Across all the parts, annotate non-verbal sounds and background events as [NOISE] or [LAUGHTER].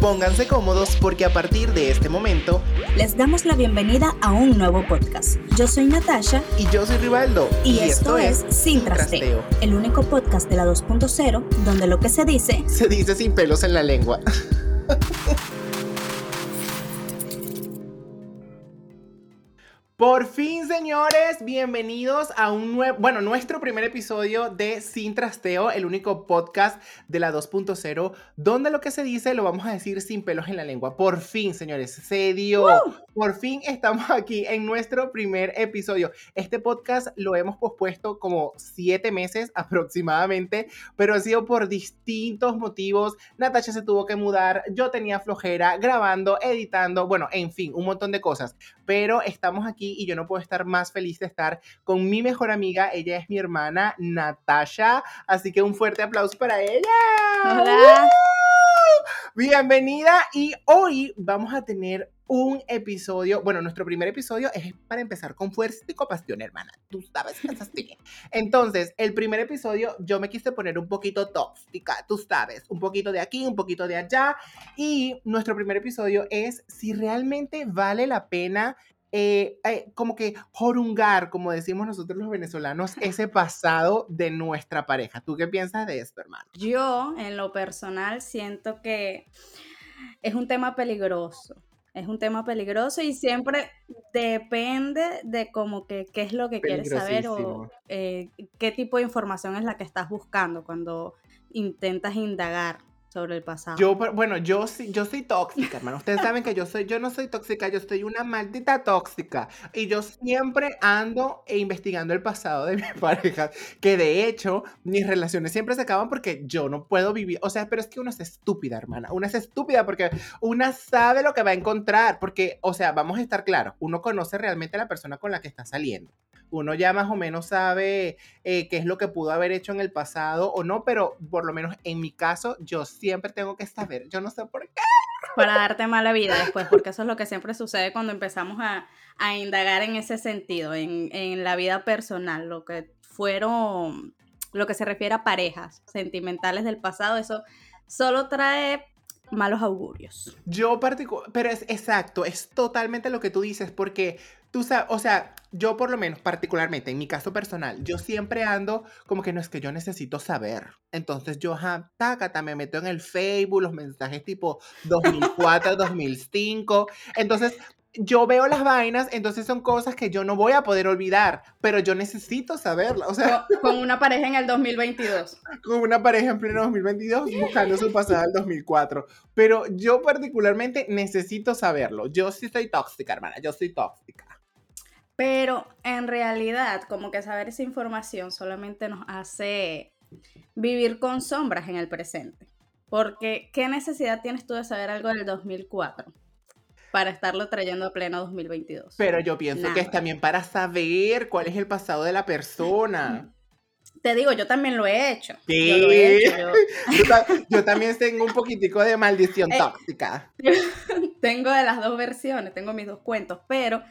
Pónganse cómodos porque a partir de este momento les damos la bienvenida a un nuevo podcast. Yo soy Natasha y yo soy Rivaldo y, esto, es Sin trasteo, el único podcast de la 2.0 donde lo que se dice se dice sin pelos en la lengua. [LAUGHS] Por fin, señores, bienvenidos a un nuevo, bueno, nuestro primer episodio de Sin Trasteo, el único podcast de la 2.0, donde lo que se dice lo vamos a decir sin pelos en la lengua. Por fin, señores, se dio. Por fin estamos [LAUGHS] aquí en nuestro primer episodio. Este podcast lo hemos pospuesto como siete meses [LAUGHS] aproximadamente, pero ha sido por distintos motivos. Natasha se tuvo que mudar, yo tenía flojera grabando, editando, bueno, en fin, un montón de cosas. Pero estamos aquí y yo no puedo estar más feliz de estar con mi mejor amiga. Ella es mi hermana Natasha, así que un fuerte aplauso para ella. Hola. Bienvenida y hoy vamos a tener un episodio, bueno, nuestro primer episodio es para empezar con fuerza y compasión, hermana. Tú sabes que es así. Entonces, el primer episodio yo me quise poner un poquito tóxica, tú sabes, un poquito de aquí, un poquito de allá. Y nuestro primer episodio es si realmente vale la pena eh, eh, como que jorungar, como decimos nosotros los venezolanos, [LAUGHS] ese pasado de nuestra pareja. ¿Tú qué piensas de esto, hermano? Yo, en lo personal, siento que es un tema peligroso. Es un tema peligroso y siempre depende de como que qué es lo que quieres saber o eh, qué tipo de información es la que estás buscando cuando intentas indagar sobre el pasado. Yo, bueno, yo sí, yo soy tóxica, hermano. Ustedes [LAUGHS] saben que yo soy, yo no soy tóxica, yo soy una maldita tóxica. Y yo siempre ando e investigando el pasado de [LAUGHS] mi pareja. Que de hecho, mis relaciones siempre se acaban porque yo no puedo vivir. O sea, pero es que uno es estúpida, hermana. Una es estúpida porque una sabe lo que va a encontrar. Porque, o sea, vamos a estar claros, uno conoce realmente a la persona con la que está saliendo uno ya más o menos sabe eh, qué es lo que pudo haber hecho en el pasado o no, pero por lo menos en mi caso yo siempre tengo que saber, yo no sé por qué. Para darte mala vida después, porque eso es lo que siempre sucede cuando empezamos a, indagar en ese sentido, en, en la vida personal, lo que fueron, lo que se refiere a parejas sentimentales del pasado, eso solo trae malos augurios. Yo particular, pero es exacto, es totalmente lo que tú dices, porque tú sabes, o sea, yo por lo menos particularmente en mi caso personal, yo siempre ando como que no es que yo necesito saber. Entonces yo, ja, tácata, me meto en el Facebook, los mensajes tipo 2004, 2005. [LAUGHS] Entonces yo veo las vainas, entonces son cosas que yo no voy a poder olvidar, pero yo necesito saberlas. O sea, con, una pareja en el 2022. Con una pareja en pleno 2022 [LAUGHS] buscando su pasado del 2004. Pero yo particularmente necesito saberlo. Yo sí soy tóxica, hermana, yo soy tóxica. Pero en realidad, como que saber esa información solamente nos hace vivir con sombras en el presente. Porque, ¿qué necesidad tienes tú de saber algo del 2004? para estarlo trayendo a pleno 2022. Pero yo pienso que es también para saber cuál es el pasado de la persona. [LAUGHS] Te digo, yo también lo he hecho. Sí. Yo, lo he hecho, [LAUGHS] yo... también tengo un poquitico de maldición eh, tóxica. [LAUGHS] tengo de las dos versiones, tengo mis dos cuentos, pero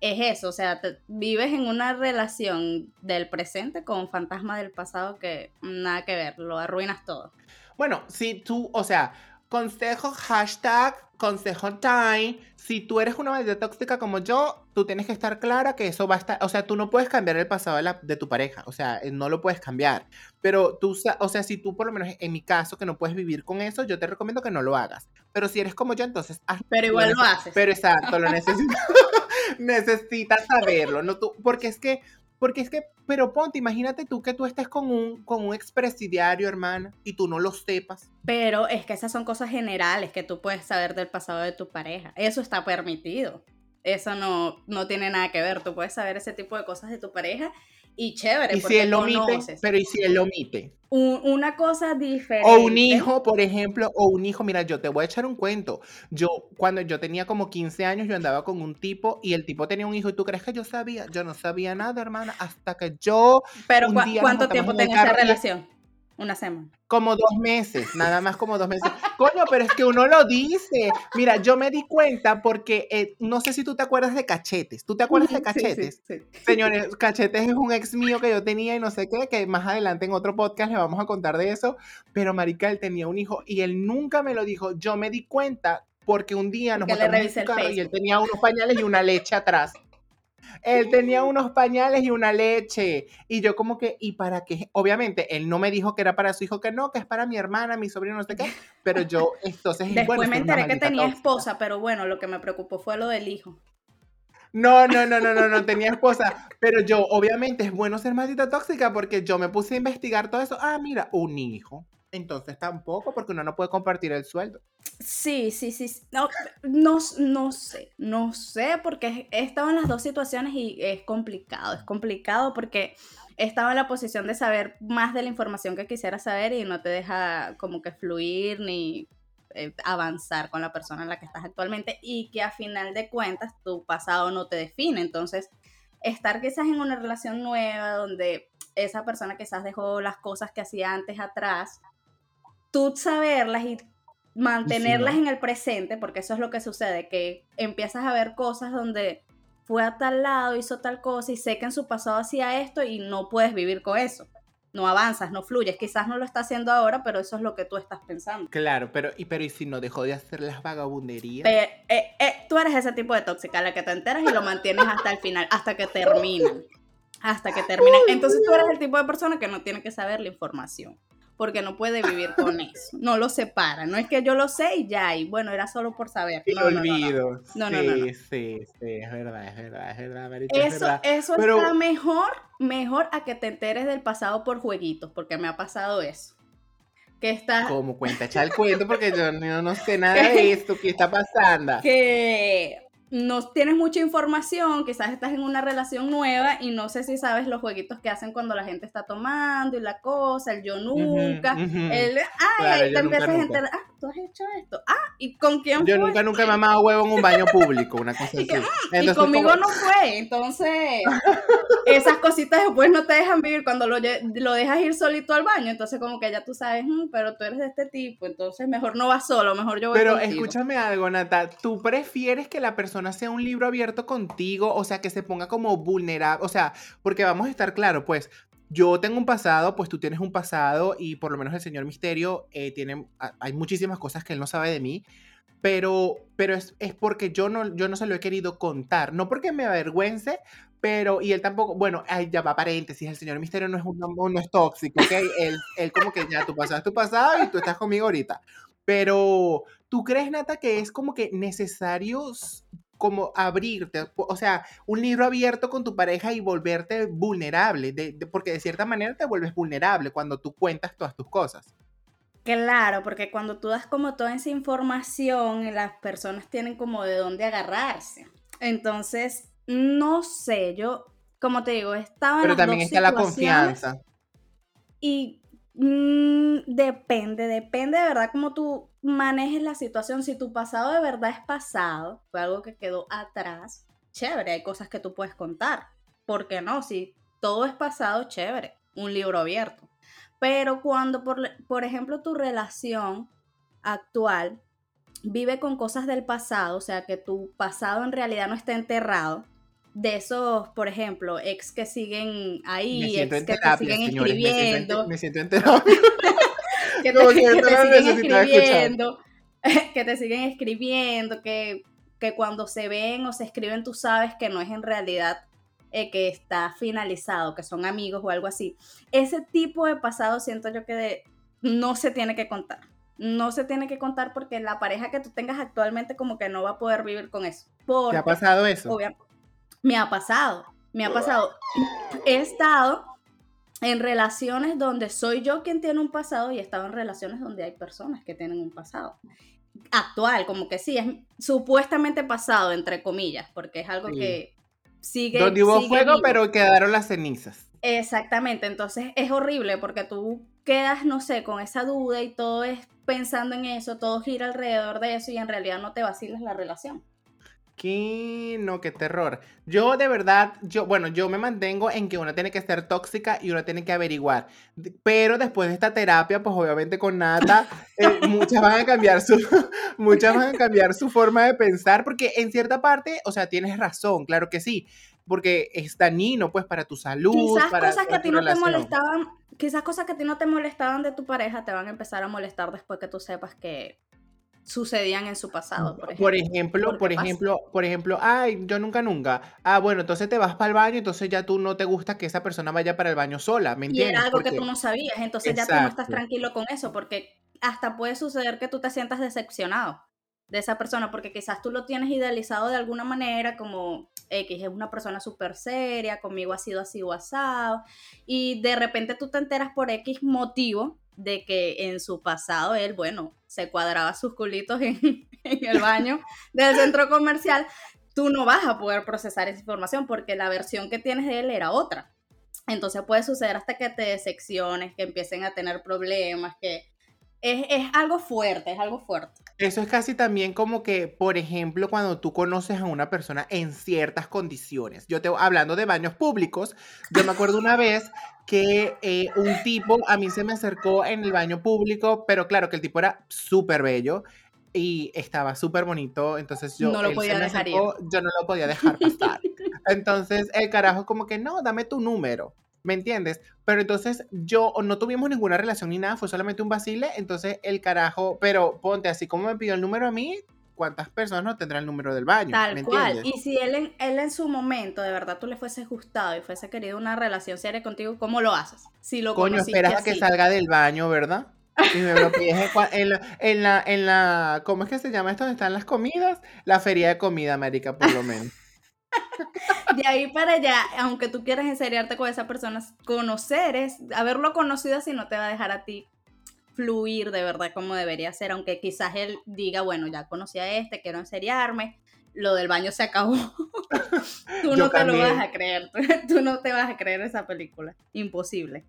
es eso, o sea, vives en una relación del presente con fantasma del pasado que nada que ver, lo arruinas todo. Bueno, si tú, o sea, consejo hashtag, consejo time, si tú eres una maldita tóxica como yo, tú tienes que estar clara que eso va a estar, o sea, tú no puedes cambiar el pasado de, la, de tu pareja, o sea, eh, no lo puedes cambiar, pero tú, o sea, si tú por lo menos en mi caso que no puedes vivir con eso, yo te recomiendo que no lo hagas, pero si eres como yo, entonces... pero igual lo, haces. Pero exacto, lo [LAUGHS] necesitas. [LAUGHS] necesitas saberlo, ¿no? Tú, porque es que, porque es que, pero ponte, imagínate tú que tú estés con un, con un expresidiario, hermana, y tú no lo sepas. Pero es que esas son cosas generales que tú puedes saber del pasado de tu pareja. Eso está permitido. Eso no, no tiene nada que ver. Tú puedes saber ese tipo de cosas de tu pareja y chévere. ¿Y si él lo omite? Pero ¿y si él lo omite? una cosa diferente. O un hijo, por ejemplo, o un hijo, mira, yo te voy a echar un cuento. Yo, cuando yo tenía como 15 años, yo andaba con un tipo y el tipo tenía un hijo y tú crees que yo sabía. Yo no sabía nada, hermana, hasta que yo. Pero ¿cuánto tiempo tenía esa relación? Una semana. Como dos meses, nada más como dos meses. Coño, pero es que uno lo dice. Mira, yo me di cuenta porque eh, no sé si tú te acuerdas de Cachetes. ¿Tú te acuerdas de Cachetes? Sí, sí, Señores, Cachetes es un ex mío que yo tenía y no sé qué, que más adelante en otro podcast le vamos a contar de eso. Pero Marica, él tenía un hijo y él nunca me lo dijo. Yo me di cuenta porque un día nos montamos en su carro y él tenía unos pañales y una leche atrás. Él tenía unos pañales y una leche. Y yo como que, ¿y para qué? Obviamente, él no me dijo que era para su hijo, que no, que es para mi hermana, mi sobrino, no sé qué. Pero yo, [LAUGHS] entonces... Después me enteré que tenía esposa, pero bueno, lo que me preocupó fue lo del hijo. No, no, no, no, no, no tenía esposa. Pero yo, obviamente, es bueno ser maldita tóxica porque yo me puse a investigar todo eso. Ah, mira, un hijo. Entonces tampoco, porque uno no puede compartir el sueldo. Sí, sí, sí. No, no, no sé, no sé, porque he estado en las dos situaciones y es complicado. Es complicado porque he estado en la posición de saber más de la información que quisiera saber y no te deja como que fluir ni eh, avanzar con la persona en la que estás actualmente y que a final de cuentas tu pasado no te define. Entonces, estar quizás en una relación nueva donde esa persona quizás dejó las cosas que hacía antes atrás tú saberlas y mantenerlas en el presente, porque eso es lo que sucede, que empiezas a ver cosas donde fue a tal lado, hizo tal cosa y sé que en su pasado hacía esto y no puedes vivir con eso. No avanzas, no fluyes. Quizás no lo está haciendo ahora, pero eso es lo que tú estás pensando. Claro, pero ¿y, pero, ¿y si no dejó de hacer las vagabunderías? Eh, eh, tú eres ese tipo de tóxica, la que te enteras y lo mantienes hasta el final, hasta que terminan. Hasta que terminan. Entonces tú eres el tipo de persona que no tiene que saber la información porque no puede vivir con [LAUGHS] eso. No lo separa. No es que yo lo sé y ya, y bueno, era solo por saber. No, lo olvido. No, no, sí, sí, sí, es verdad, es verdad, es verdad, eso, es verdad. Eso está mejor, mejor a que te enteres del pasado por jueguitos, porque me ha pasado eso. Que está... Como cuenta, echa el cuento porque yo no, no sé nada [LAUGHS] de esto, ¿qué está pasando? Que no tienes mucha información, quizás estás en una relación nueva y no sé si sabes los jueguitos que hacen cuando la gente está tomando y la cosa, el yo nunca, el, ay, ahí te empiezas a enterar, ah, tú has hecho esto, ah, ¿y con quién Yo nunca, nunca he mamado huevo en un baño público, una cosa [LAUGHS] así. y, conmigo no fue, entonces, esas cositas después no te dejan vivir cuando lo, lo dejas ir solito al baño, entonces como que ya tú sabes, mm, pero tú eres de este tipo, entonces mejor no vas solo, mejor yo voy Pero escúchame algo, Nata, ¿tú prefieres que la persona sea un libro abierto contigo, o sea, que se ponga como vulnerable, o sea, porque vamos a estar claro, pues yo tengo un pasado, pues tú tienes un pasado y por lo menos el señor Misterio eh, tiene, hay muchísimas cosas que él no sabe de mí, pero, pero es, es, porque yo no, yo no se lo he querido contar, no porque me avergüence, pero, y él tampoco, bueno, ay, ya va paréntesis, el señor Misterio no es, un, no es tóxico, ¿ok? él, él como que ya, tu pasado es tu pasado y tú estás conmigo ahorita. Pero, ¿tú crees, Nata, que es como que necesario como abrirte, o sea, un libro abierto con tu pareja y volverte vulnerable, porque de cierta manera te vuelves vulnerable cuando tú cuentas todas tus cosas. Claro, porque cuando tú das como toda esa información, las personas tienen como de dónde agarrarse. Entonces, no sé, yo, como te digo, estaba Pero también está la confianza. Y Mm, depende, depende de verdad cómo tú manejes la situación. Si tu pasado de verdad es pasado, fue algo que quedó atrás, chévere, hay cosas que tú puedes contar. ¿Por qué no? Si todo es pasado, chévere, un libro abierto. Pero cuando, por, por ejemplo, tu relación actual vive con cosas del pasado, o sea, que tu pasado en realidad no está enterrado, de esos, por ejemplo, ex que siguen ahí, ex que te siguen escribiendo. Me siento en [LAUGHS] que te, siguen escribiendo, [LAUGHS] que te siguen escribiendo, que, que cuando se ven o se escriben tú sabes que no es en realidad eh, que está finalizado, que son amigos o algo así. Ese tipo de pasado siento yo que no se tiene que contar. No se tiene que contar porque la pareja que tú tengas actualmente como que no va a poder vivir con eso. ¿Te ha pasado eso? Me ha pasado, me ha pasado. He estado en relaciones donde soy yo quien tiene un pasado y he estado en relaciones donde hay personas que tienen un pasado. Actual, como que sí, es supuestamente pasado, entre comillas, porque es algo que sigue. Donde hubo fuego, pero quedaron las cenizas. Exactamente, entonces es horrible porque tú quedas, no sé, con esa duda y todo es pensando en eso, todo gira alrededor de eso y en realidad no te vacilas la relación. No, qué terror. Yo de verdad, yo, bueno, yo me mantengo en que uno tiene que ser tóxica y uno tiene que averiguar. Pero después de esta terapia, pues obviamente con Nata, [LAUGHS] eh, muchas van a cambiar su, [LAUGHS] muchas van a cambiar su forma de pensar, porque en cierta parte, o sea, tienes razón, claro que sí, porque es dañino, pues, para tu salud. Quizás para, cosas que a ti no te molestaban, quizás cosas que a ti no te molestaban de tu pareja te van a empezar a molestar después que tú sepas que sucedían en su pasado, por ejemplo. Por ejemplo, por ejemplo, por ejemplo, ay, yo nunca, nunca. Ah, bueno, entonces te vas para el baño, entonces ya tú no te gusta que esa persona vaya para el baño sola, ¿me entiendes? Y era algo que tú no sabías, entonces ya tú no estás tranquilo con eso, porque hasta puede suceder que tú te sientas decepcionado de esa persona, porque quizás tú lo tienes idealizado de alguna manera, como X es una persona súper seria, conmigo ha sido así o asado, y de repente tú te enteras por X motivo de que en su pasado él, bueno, se cuadraba sus culitos [LAUGHS] en, el baño del centro comercial, tú no vas a poder procesar esa información porque la versión que tienes de él era otra. Entonces puede suceder hasta que te decepciones, que empiecen a tener problemas, que es, es, algo fuerte, es algo fuerte. Eso es casi también como que, por ejemplo, cuando tú conoces a una persona en ciertas condiciones. Yo te hablando de baños públicos, yo me acuerdo una vez que eh, un tipo a mí se me acercó en el baño público, pero claro que el tipo era súper bello y estaba súper bonito, entonces yo no lo podía dejar yo no lo podía dejar pasar. [LAUGHS] entonces el carajo como que no, dame tu número. ¿Me entiendes? Pero entonces yo no tuvimos ninguna relación ni nada, fue solamente un vacile, entonces el carajo, pero ponte así como me pidió el número a mí, cuántas personas no tendrán el número del baño. Tal cual. Y si él en, él en su momento, de verdad, tú le fuese gustado y fuese querido una relación seria contigo, ¿cómo lo haces? Si lo Coño, esperas a que salga del baño, ¿verdad? Y me lo pides en la, en la, en la, ¿cómo es que se llama esto? ¿Dónde están las comidas? La feria de comida, América, por lo menos. De ahí para allá, aunque tú quieras enseriarte con esa persona, conocer es, haberlo conocido así no te va a dejar a ti fluir de verdad como debería ser, aunque quizás él diga, bueno, ya conocí a este, quiero enseriarme, lo del baño se acabó. [LAUGHS] tú no te lo vas a creer, [LAUGHS] tú no te vas a creer esa película, imposible.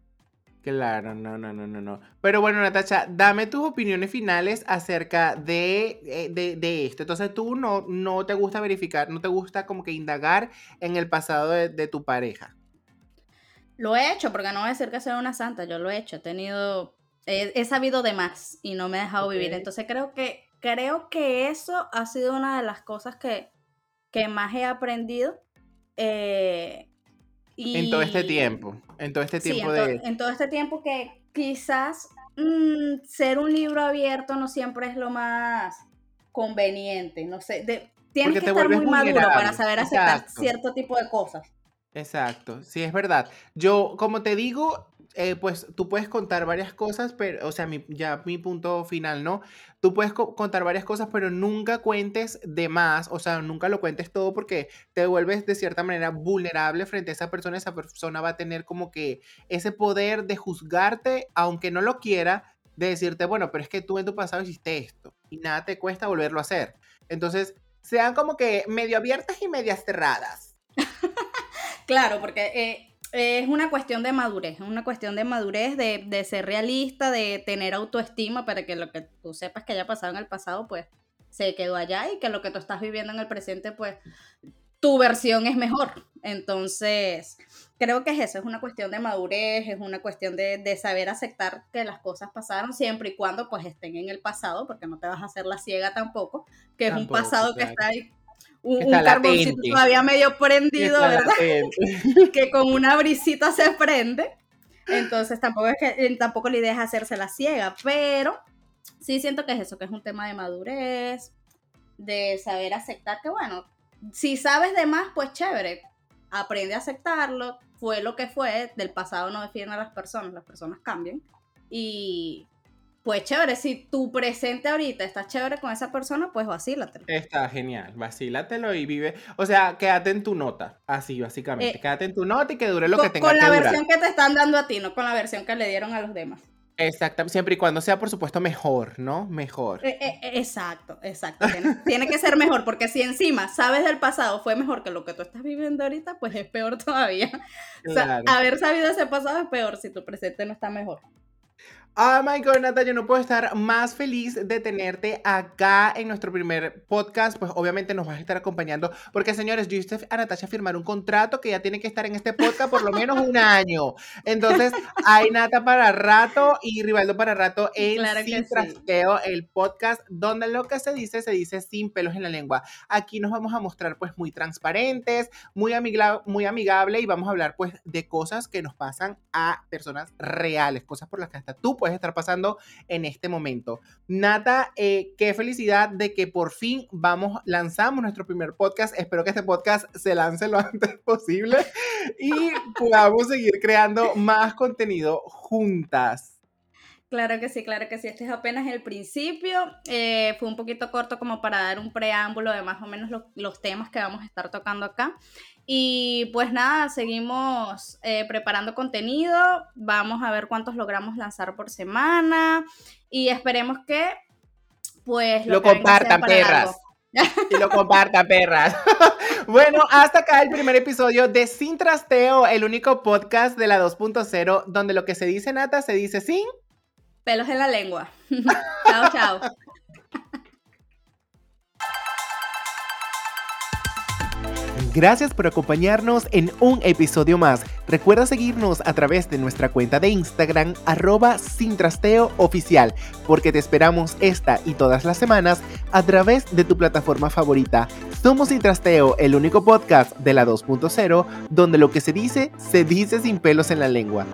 Claro, no, no, no, no, no. Pero bueno, Natacha, dame tus opiniones finales acerca de, eh, de, esto. Entonces, tú no, no te gusta verificar, no te gusta como que indagar en el pasado de, tu pareja. Lo he hecho, porque no voy a decir que sea una santa, yo lo he hecho, he tenido he, sabido de más y no me he dejado vivir. Entonces creo que, creo que eso ha sido una de las cosas que, que más he aprendido. Eh, y, en todo este tiempo, en todo este tiempo de... en todo este tiempo que quizás mm, ser un libro abierto no siempre es lo más conveniente, no sé, de, tienes que estar muy maduro para saber aceptar cierto tipo de cosas. Exacto, sí es verdad. Yo, como te digo, eh, pues tú puedes contar varias cosas, pero, o sea, ya mi punto final, ¿no? Tú puedes contar varias cosas, pero nunca cuentes de más, o sea, nunca lo cuentes todo porque te vuelves de cierta manera vulnerable frente a esa persona. Esa persona va a tener como que ese poder de juzgarte, aunque no lo quiera, de decirte, bueno, pero es que tú en tu pasado hiciste esto y nada te cuesta volverlo a hacer. Entonces, sean como que medio abiertas y medias cerradas. [LAUGHS] claro, porque eh, es una cuestión de madurez, es una cuestión de madurez, de, ser realista, de tener autoestima para que lo que tú sepas que haya pasado en el pasado, pues se quedó allá y que lo que tú estás viviendo en el presente, pues tu versión es mejor. Entonces, creo que es eso, es una cuestión de madurez, es una cuestión de, saber aceptar que las cosas pasaron siempre y cuando pues estén en el pasado, porque no te vas a hacer la ciega tampoco, que es un pasado que está ahí un, un carboncito todavía medio prendido, ¿verdad? [LAUGHS] que con una brisita se prende. Entonces tampoco es que eh, tampoco la idea es hacerse la ciega, pero sí siento que es eso, que es un tema de madurez, de saber aceptar que bueno, si sabes de más, pues chévere, aprende a aceptarlo, fue lo que fue, del pasado no define a las personas, las personas cambian y pues chévere, si tu presente ahorita está chévere con esa persona, pues vacílatelo. Está genial, vacílatelo y vive, o sea, quédate en tu nota, así básicamente, eh, quédate en tu nota y que dure lo que tenga Con la versión que te están dando a ti, no con la versión que le dieron a los demás. Exactamente, siempre y cuando sea, por supuesto, mejor, ¿no? Mejor. Eh, eh, exacto, exacto. [LAUGHS] Tiene, que ser mejor, porque si encima sabes del pasado fue mejor que lo que tú estás viviendo ahorita, pues es peor todavía. [LAUGHS] O sea, haber sabido ese pasado es peor si tu presente no está mejor. Oh my god, Nata, yo no puedo estar más feliz de tenerte acá en nuestro primer podcast. Pues obviamente nos vas a estar acompañando, porque señores, yo hice a Natasha firmar un contrato que ya tiene que estar en este podcast por lo menos un año. Entonces, hay Nata para rato y Rivaldo para rato en Claro Sin sí. Trasteo, el podcast donde lo que se dice, se dice sin pelos en la lengua. Aquí nos vamos a mostrar pues muy transparentes, muy, amigla- muy amigable y vamos a hablar pues de cosas que nos pasan a personas reales, cosas por las que hasta tú puedes estar pasando en este momento. Nata, eh, qué felicidad de que por fin vamos, lanzamos nuestro primer podcast. Espero que este podcast se lance lo [LAUGHS] antes posible y [LAUGHS] podamos seguir creando más contenido juntas. Claro que sí, claro que sí. Este es apenas el principio. Eh, fue un poquito corto como para dar un preámbulo de más o menos lo- los temas que vamos a estar tocando acá. Y pues nada, seguimos eh, preparando contenido. Vamos a ver cuántos logramos lanzar por semana. Y esperemos que pues Lo sea compartan, perras. [LAUGHS] Y lo compartan, perras. [LAUGHS] bueno, hasta acá el primer episodio de Sin Trasteo, el único podcast de la 2.0, donde lo que se dice nata se dice sin. Pelos en la lengua. [LAUGHS] chao, chao. Gracias por acompañarnos en un episodio más. Recuerda seguirnos a través de nuestra cuenta de Instagram, arroba sin trasteo oficial, porque te esperamos esta y todas las semanas a través de tu plataforma favorita. Somos Sin Trasteo, el único podcast de la 2.0, donde lo que se dice, se dice sin pelos en la lengua.